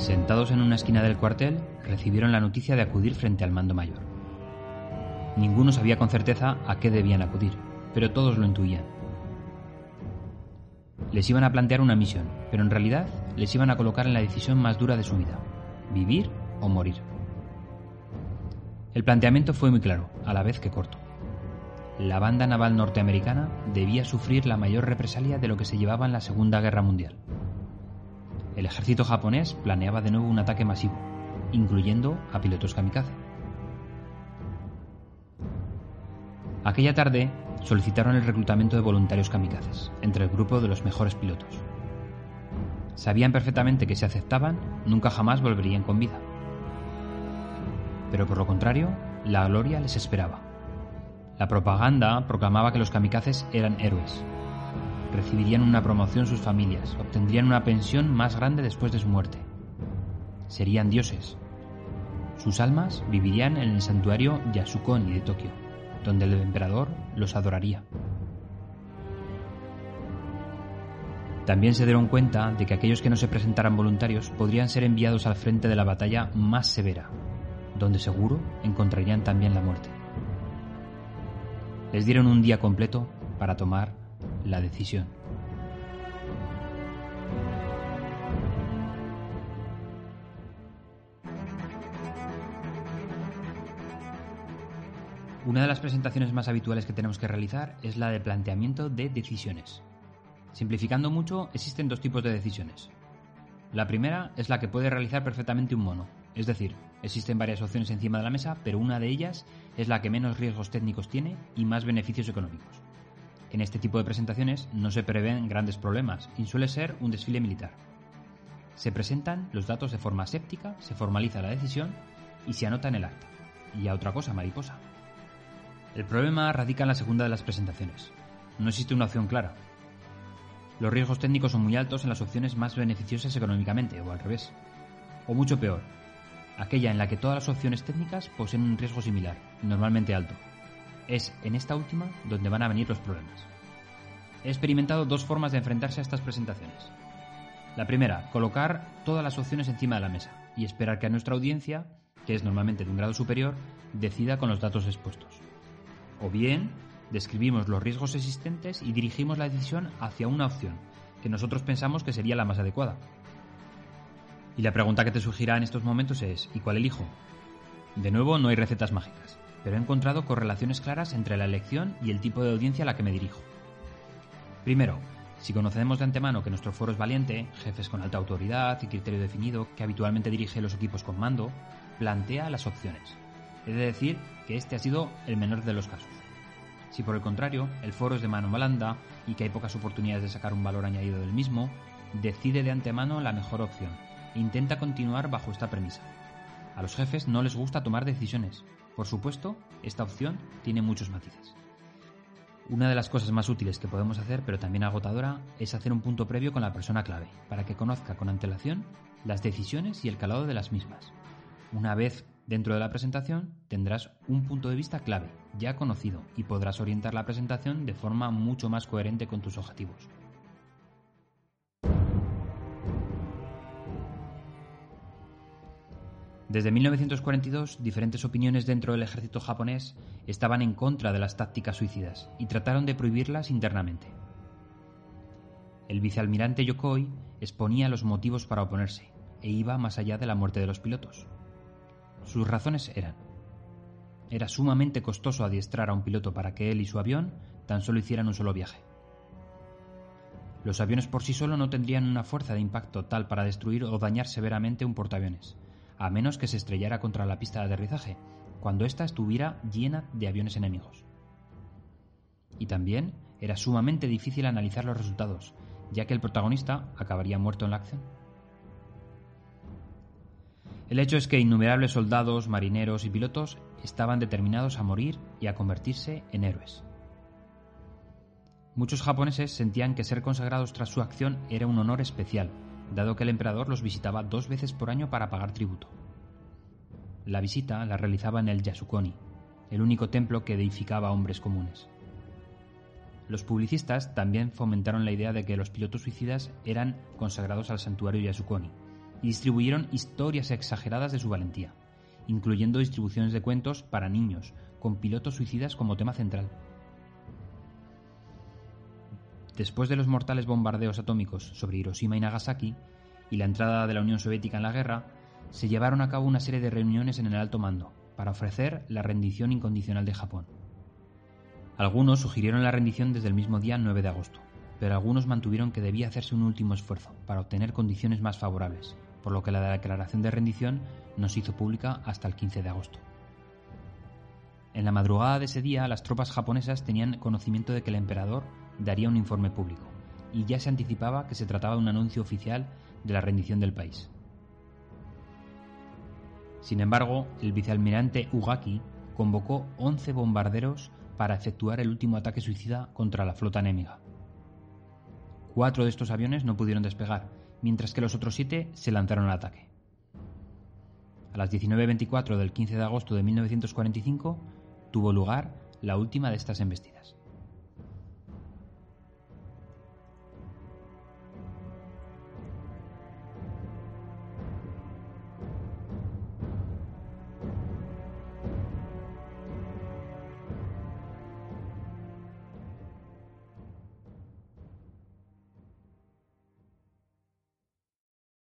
Sentados en una esquina del cuartel, recibieron la noticia de acudir frente al mando mayor. Ninguno sabía con certeza a qué debían acudir, pero todos lo intuían. Les iban a plantear una misión, pero en realidad les iban a colocar en la decisión más dura de su vida, vivir o morir. El planteamiento fue muy claro, a la vez que corto. La banda naval norteamericana debía sufrir la mayor represalia de lo que se llevaba en la Segunda Guerra Mundial. El ejército japonés planeaba de nuevo un ataque masivo, incluyendo a pilotos kamikaze. Aquella tarde solicitaron el reclutamiento de voluntarios kamikazes entre el grupo de los mejores pilotos. Sabían perfectamente que si aceptaban, nunca jamás volverían con vida. Pero por lo contrario, la gloria les esperaba. La propaganda proclamaba que los kamikazes eran héroes. Recibirían una promoción sus familias, obtendrían una pensión más grande después de su muerte. Serían dioses. Sus almas vivirían en el santuario Yasukoni de Tokio donde el emperador los adoraría. También se dieron cuenta de que aquellos que no se presentaran voluntarios podrían ser enviados al frente de la batalla más severa, donde seguro encontrarían también la muerte. Les dieron un día completo para tomar la decisión. Una de las presentaciones más habituales que tenemos que realizar es la de planteamiento de decisiones. Simplificando mucho, existen dos tipos de decisiones. La primera es la que puede realizar perfectamente un mono, es decir, existen varias opciones encima de la mesa, pero una de ellas es la que menos riesgos técnicos tiene y más beneficios económicos. En este tipo de presentaciones no se prevén grandes problemas y suele ser un desfile militar. Se presentan los datos de forma séptica, se formaliza la decisión y se anota en el acta. Y a otra cosa, mariposa. El problema radica en la segunda de las presentaciones. No existe una opción clara. Los riesgos técnicos son muy altos en las opciones más beneficiosas económicamente, o al revés. O mucho peor, aquella en la que todas las opciones técnicas poseen un riesgo similar, normalmente alto. Es en esta última donde van a venir los problemas. He experimentado dos formas de enfrentarse a estas presentaciones. La primera, colocar todas las opciones encima de la mesa y esperar que a nuestra audiencia, que es normalmente de un grado superior, decida con los datos expuestos o bien describimos los riesgos existentes y dirigimos la decisión hacia una opción que nosotros pensamos que sería la más adecuada. Y la pregunta que te surgirá en estos momentos es ¿y cuál elijo? De nuevo, no hay recetas mágicas, pero he encontrado correlaciones claras entre la elección y el tipo de audiencia a la que me dirijo. Primero, si conocemos de antemano que nuestro foro es valiente, jefes con alta autoridad y criterio definido, que habitualmente dirige los equipos con mando, plantea las opciones. He de decir que este ha sido el menor de los casos. Si por el contrario el foro es de mano blanda y que hay pocas oportunidades de sacar un valor añadido del mismo, decide de antemano la mejor opción e intenta continuar bajo esta premisa. A los jefes no les gusta tomar decisiones. Por supuesto, esta opción tiene muchos matices. Una de las cosas más útiles que podemos hacer, pero también agotadora, es hacer un punto previo con la persona clave, para que conozca con antelación las decisiones y el calado de las mismas. Una vez Dentro de la presentación tendrás un punto de vista clave, ya conocido, y podrás orientar la presentación de forma mucho más coherente con tus objetivos. Desde 1942, diferentes opiniones dentro del ejército japonés estaban en contra de las tácticas suicidas y trataron de prohibirlas internamente. El vicealmirante Yokoi exponía los motivos para oponerse e iba más allá de la muerte de los pilotos. Sus razones eran, era sumamente costoso adiestrar a un piloto para que él y su avión tan solo hicieran un solo viaje. Los aviones por sí solo no tendrían una fuerza de impacto tal para destruir o dañar severamente un portaaviones, a menos que se estrellara contra la pista de aterrizaje, cuando ésta estuviera llena de aviones enemigos. Y también era sumamente difícil analizar los resultados, ya que el protagonista acabaría muerto en la acción. El hecho es que innumerables soldados, marineros y pilotos estaban determinados a morir y a convertirse en héroes. Muchos japoneses sentían que ser consagrados tras su acción era un honor especial, dado que el emperador los visitaba dos veces por año para pagar tributo. La visita la realizaba en el Yasukoni, el único templo que edificaba a hombres comunes. Los publicistas también fomentaron la idea de que los pilotos suicidas eran consagrados al santuario Yasukoni, y distribuyeron historias exageradas de su valentía, incluyendo distribuciones de cuentos para niños, con pilotos suicidas como tema central. Después de los mortales bombardeos atómicos sobre Hiroshima y Nagasaki y la entrada de la Unión Soviética en la guerra, se llevaron a cabo una serie de reuniones en el alto mando para ofrecer la rendición incondicional de Japón. Algunos sugirieron la rendición desde el mismo día 9 de agosto, pero algunos mantuvieron que debía hacerse un último esfuerzo para obtener condiciones más favorables, por lo que la declaración de rendición no se hizo pública hasta el 15 de agosto. En la madrugada de ese día, las tropas japonesas tenían conocimiento de que el emperador daría un informe público, y ya se anticipaba que se trataba de un anuncio oficial de la rendición del país. Sin embargo, el vicealmirante Ugaki convocó 11 bombarderos para efectuar el último ataque suicida contra la flota enemiga. Cuatro de estos aviones no pudieron despegar, mientras que los otros siete se lanzaron al ataque. A las 19.24 del 15 de agosto de 1945 tuvo lugar la última de estas embestidas.